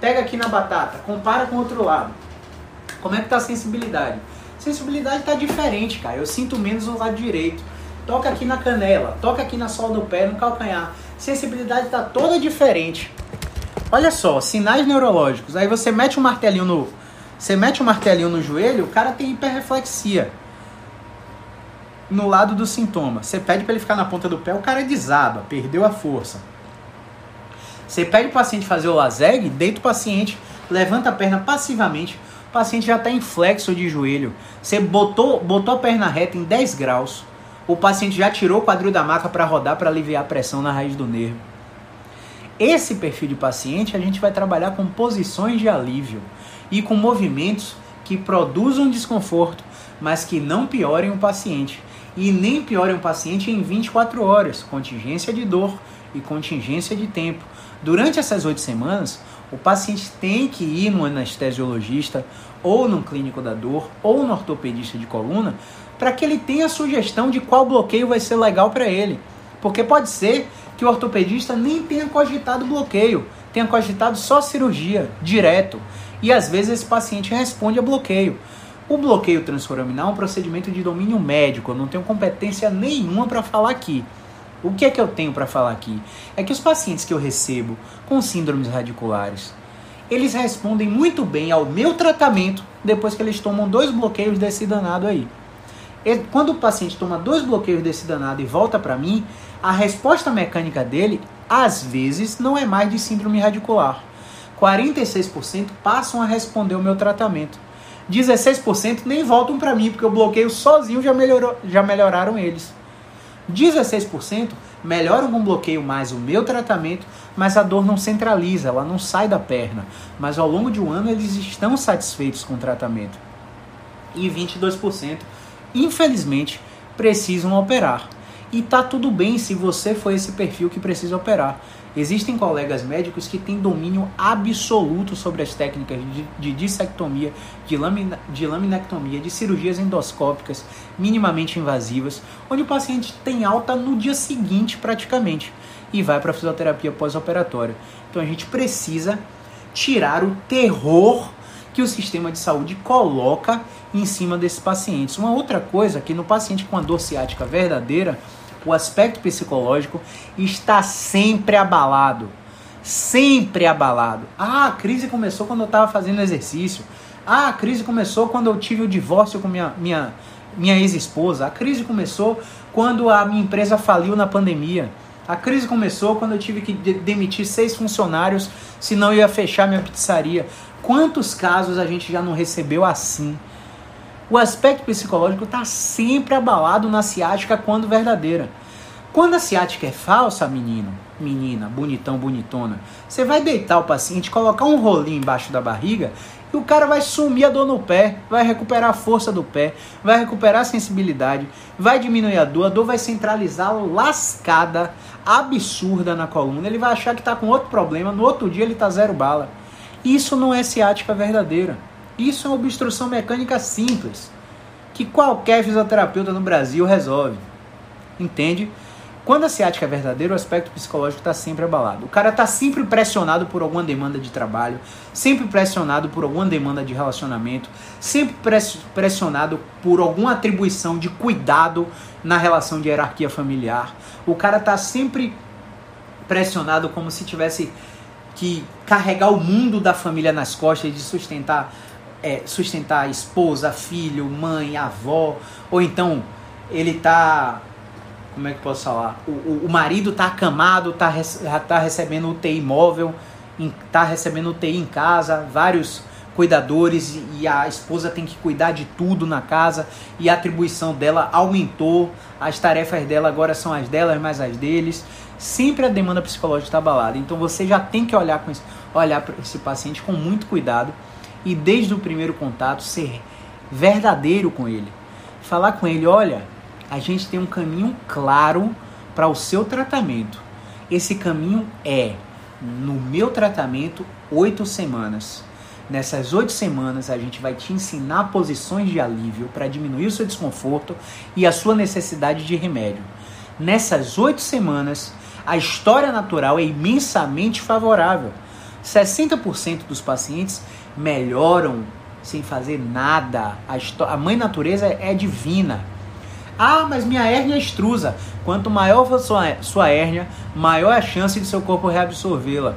pega aqui na batata, compara com o outro lado. Como é que tá a sensibilidade? Sensibilidade tá diferente, cara. Eu sinto menos no lado direito. Toca aqui na canela, toca aqui na sola do pé, no calcanhar. Sensibilidade tá toda diferente. Olha só, sinais neurológicos. Aí você mete um martelinho no, você mete um martelinho no joelho, o cara tem hiperreflexia. No lado do sintoma. Você pede para ele ficar na ponta do pé, o cara desaba, perdeu a força. Você pede o paciente fazer o laseg, deita o paciente, levanta a perna passivamente, o paciente já está em flexo de joelho. Você botou, botou a perna reta em 10 graus. O paciente já tirou o quadril da maca para rodar para aliviar a pressão na raiz do nervo. Esse perfil de paciente a gente vai trabalhar com posições de alívio e com movimentos que produzam desconforto, mas que não piorem o paciente. E nem piorem o paciente em 24 horas, contingência de dor e contingência de tempo. Durante essas oito semanas, o paciente tem que ir no anestesiologista, ou no clínico da dor, ou no ortopedista de coluna, para que ele tenha a sugestão de qual bloqueio vai ser legal para ele. Porque pode ser que o ortopedista nem tenha cogitado bloqueio, tenha cogitado só cirurgia, direto. E às vezes esse paciente responde a bloqueio. O bloqueio transforaminal é um procedimento de domínio médico, eu não tenho competência nenhuma para falar aqui. O que é que eu tenho para falar aqui? É que os pacientes que eu recebo com síndromes radiculares, eles respondem muito bem ao meu tratamento depois que eles tomam dois bloqueios desse danado aí. E quando o paciente toma dois bloqueios desse danado e volta para mim, a resposta mecânica dele, às vezes, não é mais de síndrome radicular. 46% passam a responder o meu tratamento. 16% nem voltam para mim, porque o bloqueio sozinho já, melhorou, já melhoraram eles. 16% melhoram com bloqueio mais o meu tratamento, mas a dor não centraliza, ela não sai da perna. Mas ao longo de um ano eles estão satisfeitos com o tratamento. E 22%, infelizmente, precisam operar. E tá tudo bem se você for esse perfil que precisa operar. Existem colegas médicos que têm domínio absoluto sobre as técnicas de, de dissectomia, de, lamina, de laminectomia, de cirurgias endoscópicas minimamente invasivas, onde o paciente tem alta no dia seguinte praticamente e vai para a fisioterapia pós-operatória. Então a gente precisa tirar o terror que o sistema de saúde coloca em cima desses pacientes. Uma outra coisa que no paciente com a dor ciática verdadeira, o aspecto psicológico está sempre abalado. Sempre abalado. Ah, a crise começou quando eu estava fazendo exercício. Ah, a crise começou quando eu tive o divórcio com minha, minha, minha ex-esposa. A crise começou quando a minha empresa faliu na pandemia. A crise começou quando eu tive que demitir seis funcionários, senão eu ia fechar minha pizzaria. Quantos casos a gente já não recebeu assim? O aspecto psicológico está sempre abalado na ciática quando verdadeira. Quando a ciática é falsa, menino, menina, bonitão, bonitona, você vai deitar o paciente, colocar um rolinho embaixo da barriga e o cara vai sumir a dor no pé, vai recuperar a força do pé, vai recuperar a sensibilidade, vai diminuir a dor, a dor vai centralizar lascada, absurda na coluna. Ele vai achar que está com outro problema, no outro dia ele está zero bala. Isso não é ciática verdadeira. Isso é uma obstrução mecânica simples, que qualquer fisioterapeuta no Brasil resolve. Entende? Quando a ciática é verdadeira, o aspecto psicológico está sempre abalado. O cara está sempre pressionado por alguma demanda de trabalho, sempre pressionado por alguma demanda de relacionamento, sempre pressionado por alguma atribuição de cuidado na relação de hierarquia familiar. O cara está sempre pressionado como se tivesse que carregar o mundo da família nas costas e de sustentar é, sustentar esposa, filho, mãe, avó, ou então ele tá. Como é que posso falar? O, o, o marido tá acamado, tá, tá recebendo UTI móvel, tá recebendo UTI em casa, vários cuidadores e a esposa tem que cuidar de tudo na casa e a atribuição dela aumentou, as tarefas dela agora são as delas mais as deles. Sempre a demanda psicológica está abalada. Então você já tem que olhar com olhar esse paciente com muito cuidado e desde o primeiro contato ser verdadeiro com ele. Falar com ele, olha, a gente tem um caminho claro para o seu tratamento. Esse caminho é, no meu tratamento, oito semanas. Nessas oito semanas, a gente vai te ensinar posições de alívio para diminuir o seu desconforto e a sua necessidade de remédio. Nessas oito semanas, a história natural é imensamente favorável. 60% dos pacientes melhoram sem fazer nada. A, a mãe natureza é divina. Ah, mas minha hérnia é extrusa. Quanto maior for sua, sua hérnia, maior é a chance de seu corpo reabsorvê-la.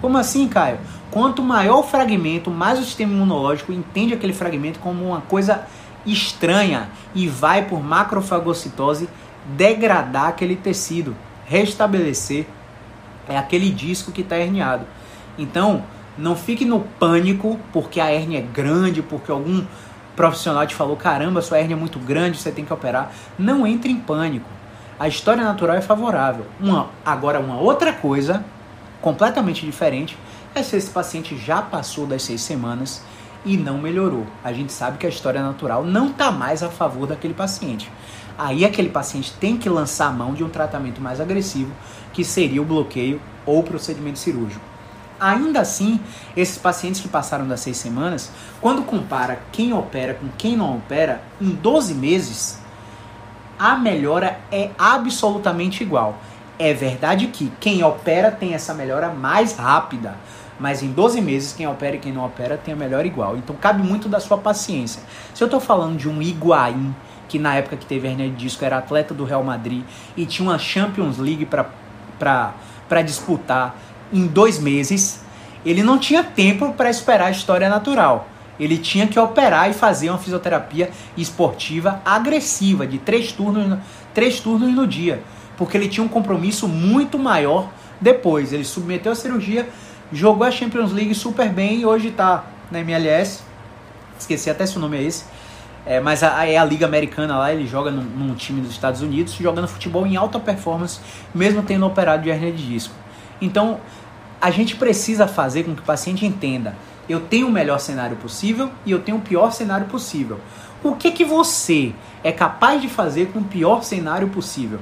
Como assim, Caio? Quanto maior o fragmento, mais o sistema imunológico entende aquele fragmento como uma coisa estranha e vai por macrofagocitose degradar aquele tecido, restabelecer é aquele disco que está herniado. Então, não fique no pânico porque a hérnia é grande, porque algum profissional te falou: caramba, sua hérnia é muito grande, você tem que operar. Não entre em pânico. A história natural é favorável. Uma, agora, uma outra coisa completamente diferente é se esse paciente já passou das seis semanas e não melhorou. A gente sabe que a história natural não está mais a favor daquele paciente. Aí aquele paciente tem que lançar a mão de um tratamento mais agressivo, que seria o bloqueio ou o procedimento cirúrgico. Ainda assim, esses pacientes que passaram das seis semanas, quando compara quem opera com quem não opera, em 12 meses, a melhora é absolutamente igual. É verdade que quem opera tem essa melhora mais rápida, mas em 12 meses quem opera e quem não opera tem a melhora igual. Então cabe muito da sua paciência. Se eu estou falando de um Higuaín, que na época que teve hernia de disco era atleta do Real Madrid e tinha uma Champions League para disputar em dois meses, ele não tinha tempo para esperar a história natural. Ele tinha que operar e fazer uma fisioterapia esportiva agressiva, de três turnos, três turnos no dia, porque ele tinha um compromisso muito maior depois. Ele submeteu a cirurgia, jogou a Champions League super bem e hoje está na MLS. Esqueci até se o nome é esse. É, mas a, é a Liga Americana lá, ele joga num, num, time dos Estados Unidos, jogando futebol em alta performance, mesmo tendo operado de hernia de disco. Então, a gente precisa fazer com que o paciente entenda: eu tenho o melhor cenário possível e eu tenho o pior cenário possível. O que que você é capaz de fazer com o pior cenário possível?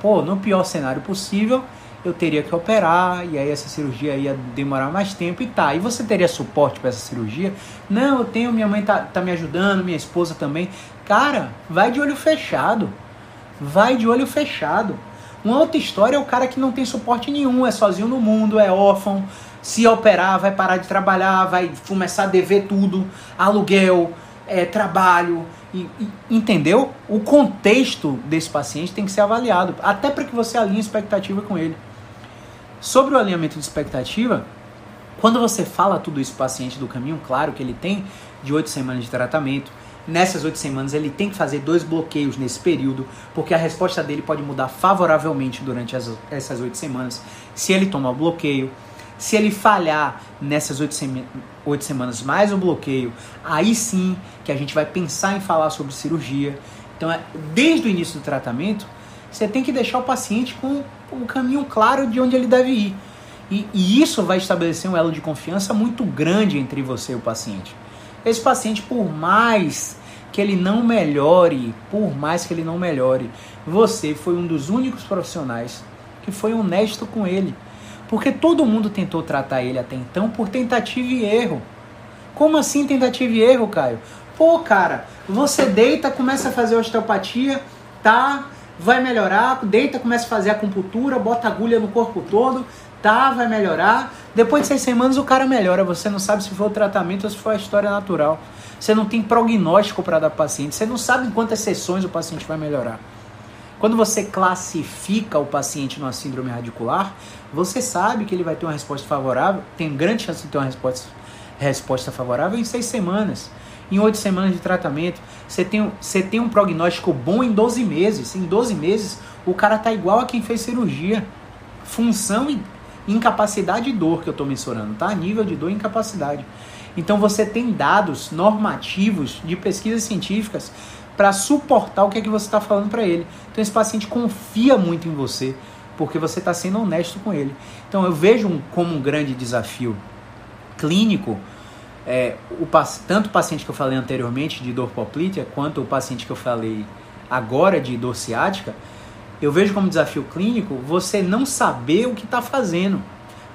Pô, no pior cenário possível, eu teria que operar e aí essa cirurgia ia demorar mais tempo e tá. E você teria suporte para essa cirurgia? Não, eu tenho, minha mãe tá, tá me ajudando, minha esposa também. Cara, vai de olho fechado. Vai de olho fechado. Uma outra história é o cara que não tem suporte nenhum, é sozinho no mundo, é órfão. Se operar, vai parar de trabalhar, vai começar a dever tudo, aluguel, é, trabalho, e, e, entendeu? O contexto desse paciente tem que ser avaliado, até para que você alinhe expectativa com ele. Sobre o alinhamento de expectativa, quando você fala tudo isso para o paciente do caminho claro que ele tem de oito semanas de tratamento, nessas oito semanas ele tem que fazer dois bloqueios nesse período, porque a resposta dele pode mudar favoravelmente durante as, essas oito semanas se ele tomar o bloqueio. Se ele falhar nessas oito, sema oito semanas mais o bloqueio, aí sim que a gente vai pensar em falar sobre cirurgia. Então, é, desde o início do tratamento, você tem que deixar o paciente com o caminho claro de onde ele deve ir. E, e, isso vai estabelecer um elo de confiança muito grande entre você e o paciente. Esse paciente, por mais que ele não melhore, por mais que ele não melhore, você foi um dos únicos profissionais que foi honesto com ele. Porque todo mundo tentou tratar ele até então por tentativa e erro. Como assim tentativa e erro, Caio? Pô, cara, você deita, começa a fazer osteopatia, tá? Vai melhorar, deita, começa a fazer acupuntura, bota agulha no corpo todo, tá? Vai melhorar. Depois de seis semanas o cara melhora. Você não sabe se foi o tratamento ou se foi a história natural. Você não tem prognóstico para dar paciente. Você não sabe em quantas sessões o paciente vai melhorar. Quando você classifica o paciente numa síndrome radicular, você sabe que ele vai ter uma resposta favorável, tem grande chance de ter uma resposta, resposta favorável em seis semanas. Em oito semanas de tratamento, você tem, você tem um prognóstico bom em 12 meses. Em 12 meses, o cara tá igual a quem fez cirurgia. Função incapacidade e dor que eu estou mensurando, tá? Nível de dor e incapacidade. Então você tem dados normativos de pesquisas científicas para suportar o que é que você está falando para ele. Então esse paciente confia muito em você, porque você está sendo honesto com ele. Então eu vejo um, como um grande desafio clínico é, o, tanto o paciente que eu falei anteriormente de dor poplítea, quanto o paciente que eu falei agora de dor ciática, eu vejo como desafio clínico você não saber o que está fazendo.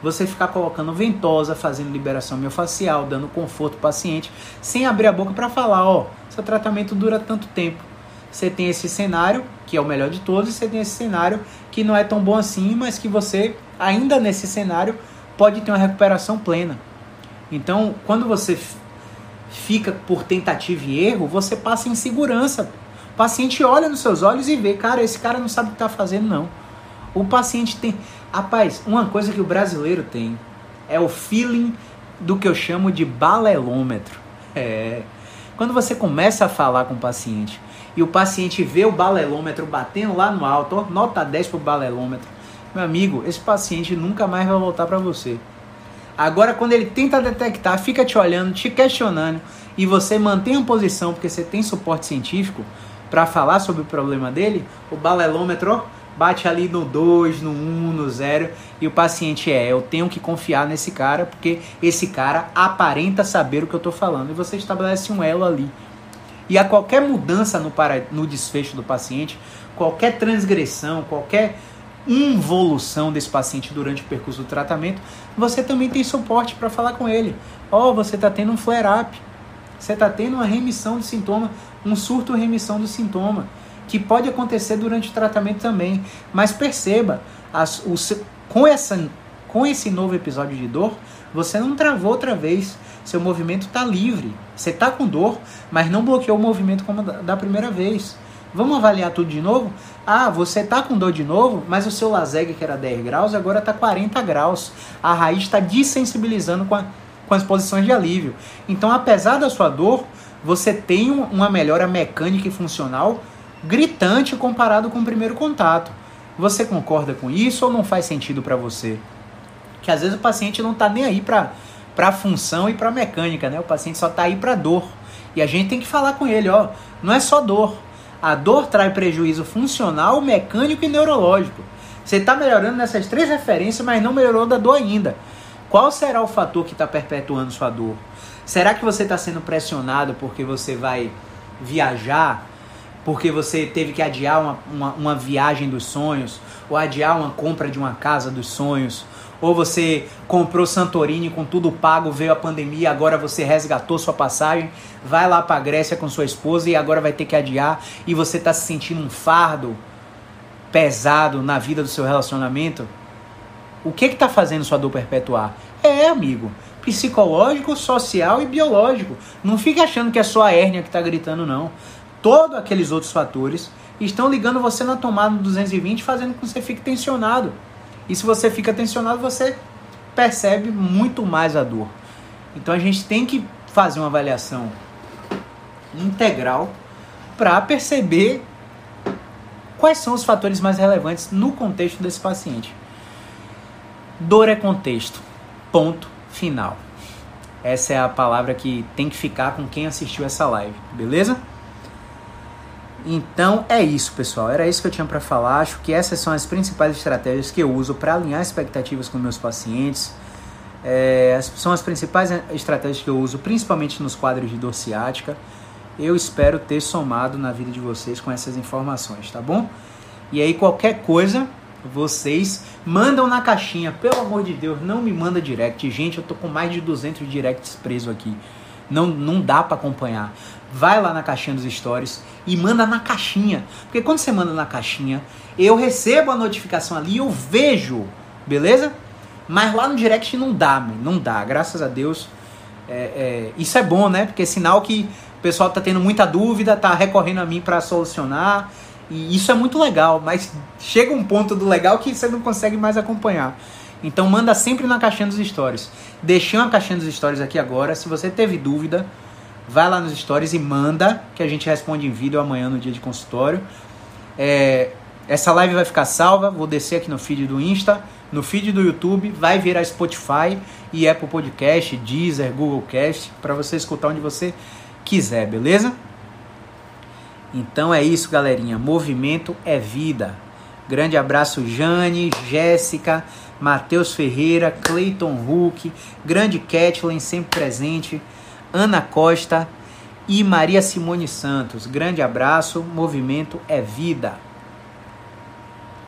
Você ficar colocando ventosa, fazendo liberação miofascial, dando conforto ao paciente, sem abrir a boca para falar, ó, seu tratamento dura tanto tempo. Você tem esse cenário, que é o melhor de todos, e você tem esse cenário que não é tão bom assim, mas que você, ainda nesse cenário, pode ter uma recuperação plena. Então, quando você fica por tentativa e erro, você passa em segurança. Paciente olha nos seus olhos e vê, cara, esse cara não sabe o que está fazendo, não. O paciente tem. Rapaz, uma coisa que o brasileiro tem é o feeling do que eu chamo de balelômetro. É. Quando você começa a falar com o paciente e o paciente vê o balelômetro batendo lá no alto, nota 10 pro balelômetro, meu amigo, esse paciente nunca mais vai voltar para você. Agora, quando ele tenta detectar, fica te olhando, te questionando e você mantém a posição porque você tem suporte científico para falar sobre o problema dele, o balelômetro bate ali no 2, no 1, um, no 0 e o paciente é, eu tenho que confiar nesse cara porque esse cara aparenta saber o que eu estou falando e você estabelece um elo ali. E a qualquer mudança no, para, no desfecho do paciente, qualquer transgressão, qualquer involução desse paciente durante o percurso do tratamento, você também tem suporte para falar com ele. Ó, oh, você está tendo um flare-up, você está tendo uma remissão do sintoma, um surto remissão do sintoma que pode acontecer durante o tratamento também. Mas perceba, as, o, com, essa, com esse novo episódio de dor, você não travou outra vez. Seu movimento está livre. Você está com dor, mas não bloqueou o movimento como da, da primeira vez. Vamos avaliar tudo de novo? Ah, você está com dor de novo, mas o seu laseg, que era 10 graus, agora está 40 graus. A raiz está desensibilizando com, a, com as posições de alívio. Então, apesar da sua dor, você tem uma melhora mecânica e funcional gritante comparado com o primeiro contato. Você concorda com isso ou não faz sentido para você? Que às vezes o paciente não está nem aí para a função e para mecânica, né? O paciente só está aí para dor. E a gente tem que falar com ele, ó, não é só dor. A dor traz prejuízo funcional, mecânico e neurológico. Você está melhorando nessas três referências, mas não melhorou da dor ainda. Qual será o fator que está perpetuando sua dor? Será que você está sendo pressionado porque você vai viajar? Porque você teve que adiar uma, uma, uma viagem dos sonhos, ou adiar uma compra de uma casa dos sonhos, ou você comprou Santorini com tudo pago, veio a pandemia, agora você resgatou sua passagem, vai lá para a Grécia com sua esposa e agora vai ter que adiar e você está se sentindo um fardo pesado na vida do seu relacionamento. O que está fazendo sua dor perpetuar? É, amigo, psicológico, social e biológico. Não fique achando que é só a hérnia que está gritando, não. Todos aqueles outros fatores estão ligando você na tomada do 220, fazendo com que você fique tensionado. E se você fica tensionado, você percebe muito mais a dor. Então a gente tem que fazer uma avaliação integral para perceber quais são os fatores mais relevantes no contexto desse paciente. Dor é contexto. Ponto final. Essa é a palavra que tem que ficar com quem assistiu essa live, beleza? Então é isso, pessoal. Era isso que eu tinha para falar. Acho que essas são as principais estratégias que eu uso para alinhar expectativas com meus pacientes. É, são as principais estratégias que eu uso, principalmente nos quadros de dor ciática. Eu espero ter somado na vida de vocês com essas informações, tá bom? E aí, qualquer coisa, vocês mandam na caixinha. Pelo amor de Deus, não me manda direct. Gente, eu tô com mais de 200 directs preso aqui. Não, não dá para acompanhar vai lá na caixinha dos stories e manda na caixinha. Porque quando você manda na caixinha, eu recebo a notificação ali, eu vejo, beleza? Mas lá no direct não dá, não dá. Graças a Deus. É, é, isso é bom, né? Porque é sinal que o pessoal tá tendo muita dúvida, tá recorrendo a mim para solucionar. E isso é muito legal, mas chega um ponto do legal que você não consegue mais acompanhar. Então manda sempre na caixinha dos stories. Deixei uma caixinha dos stories aqui agora. Se você teve dúvida, vai lá nos stories e manda, que a gente responde em vídeo amanhã no dia de consultório. É, essa live vai ficar salva, vou descer aqui no feed do Insta, no feed do YouTube, vai virar Spotify e Apple Podcast, Deezer, Google Cast, para você escutar onde você quiser, beleza? Então é isso, galerinha. Movimento é vida. Grande abraço, Jane, Jéssica, Matheus Ferreira, Clayton Huck, grande Kathleen, sempre presente. Ana Costa e Maria Simone Santos. Grande abraço, movimento é vida.